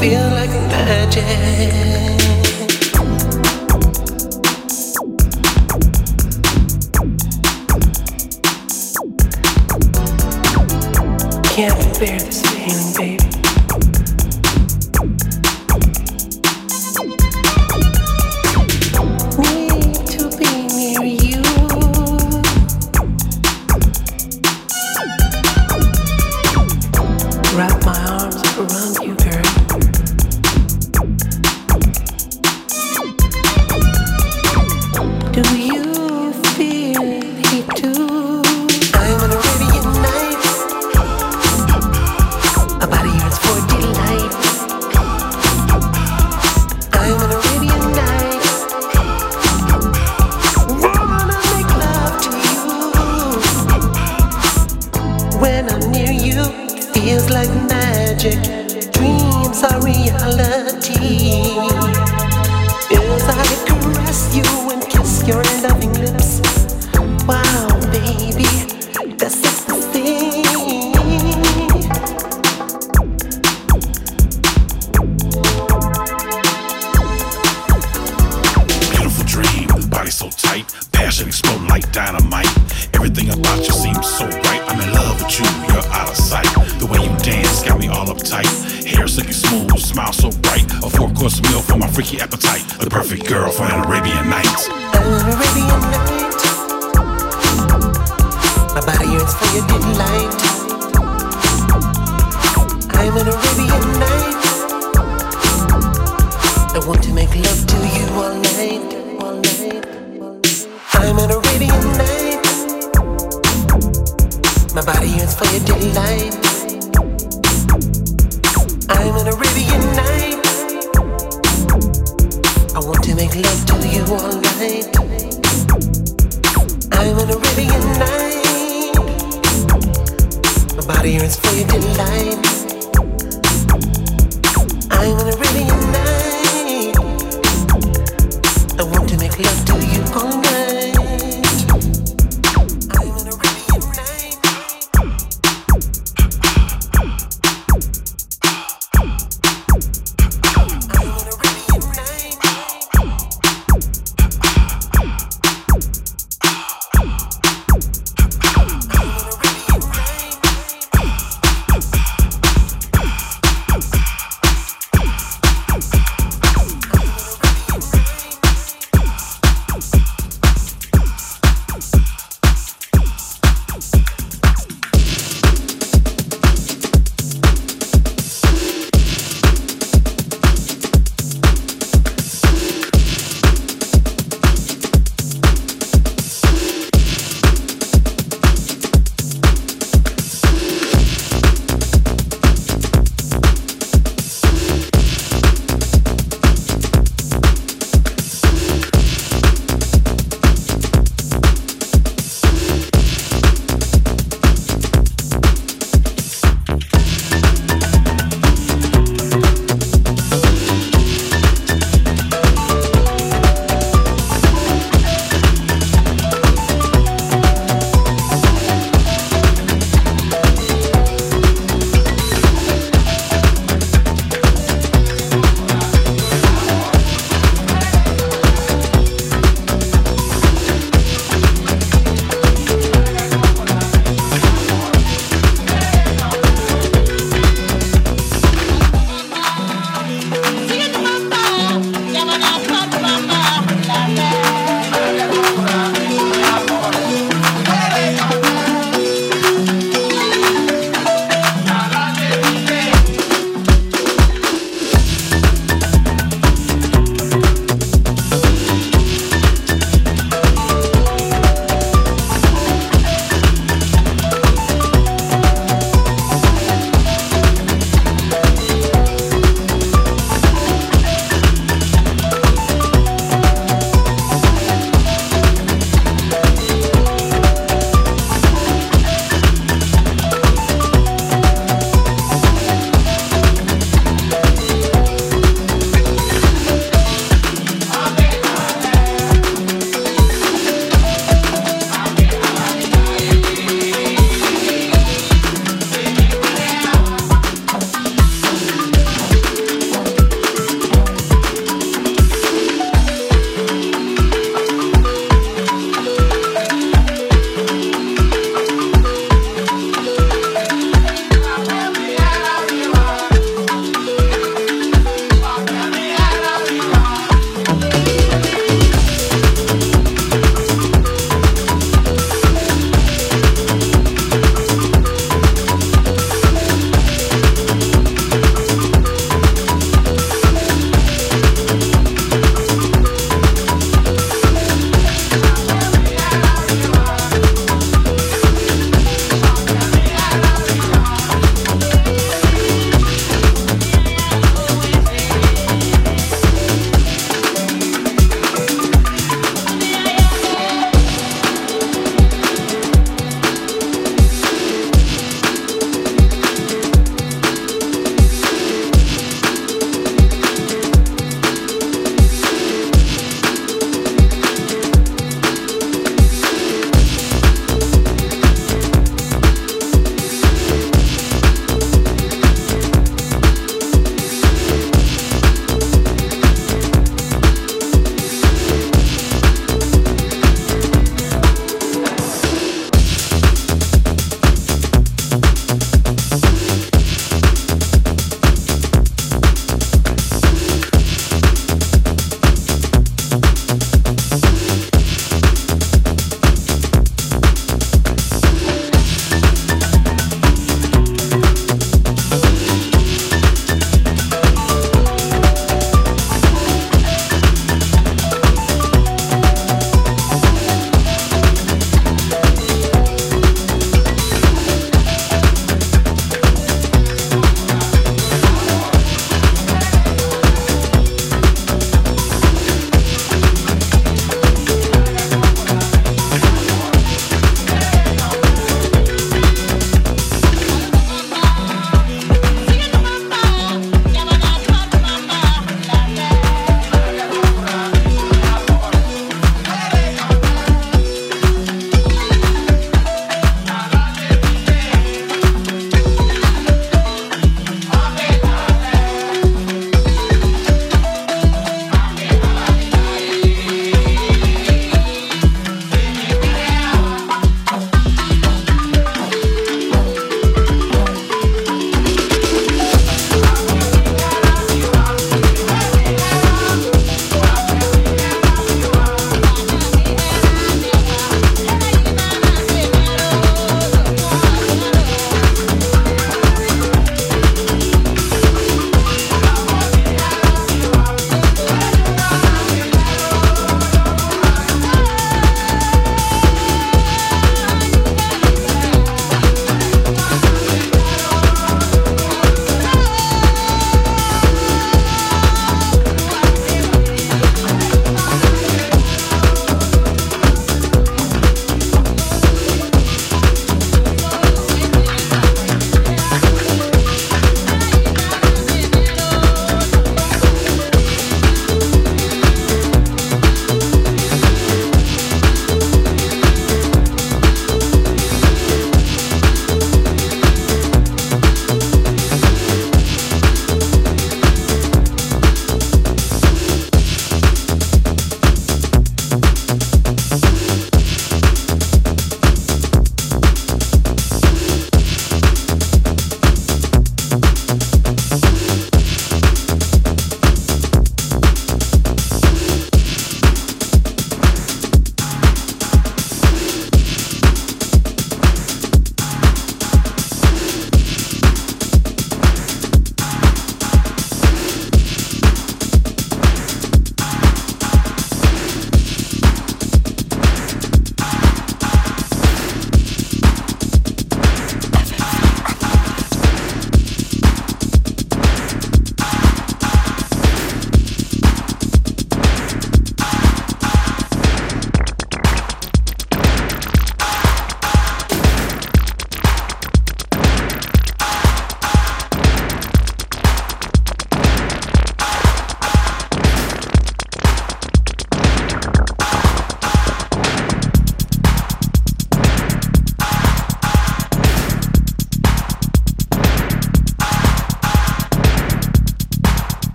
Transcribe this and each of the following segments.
feel like magic. Can't bear this feeling, baby. body yearns for your delight. I'm an Arabian night. I want to make love to you all night. I'm an Arabian night. My body yearns for your delight. I'm an Arabian night. I want to make love to you all night.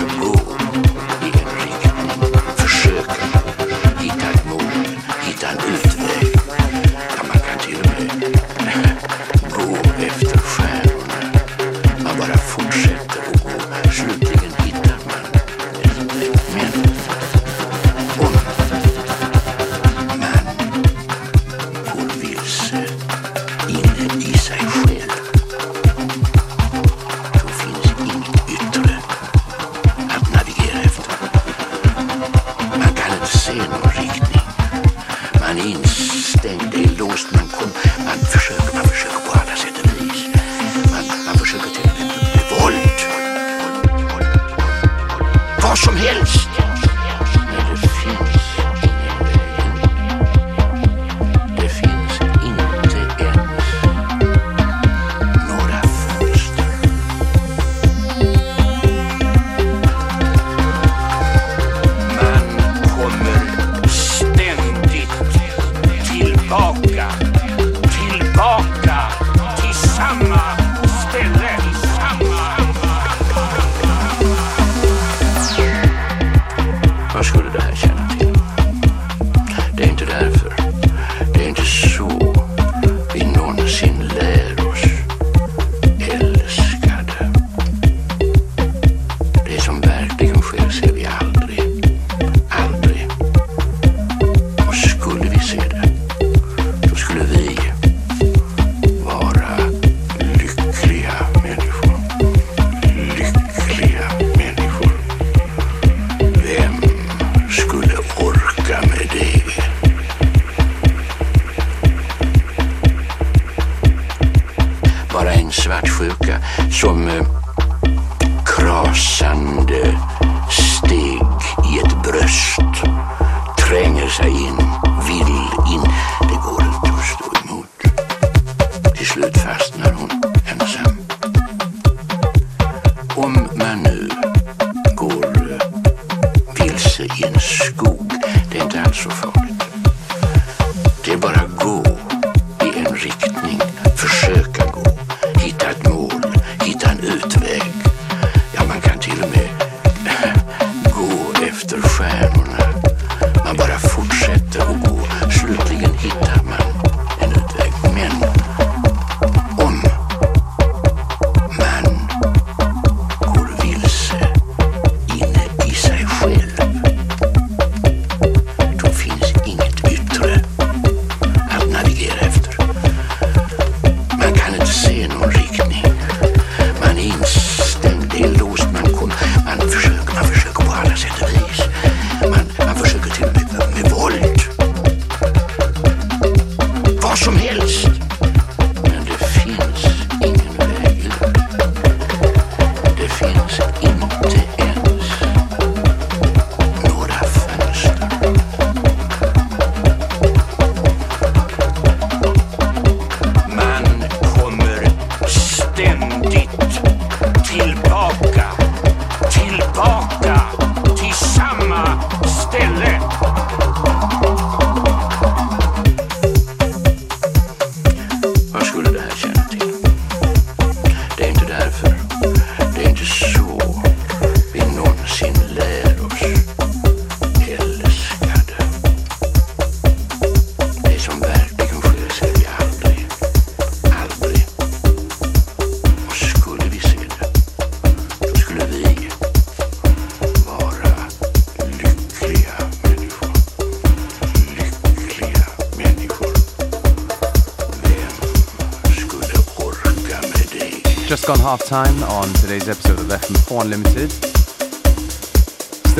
and move.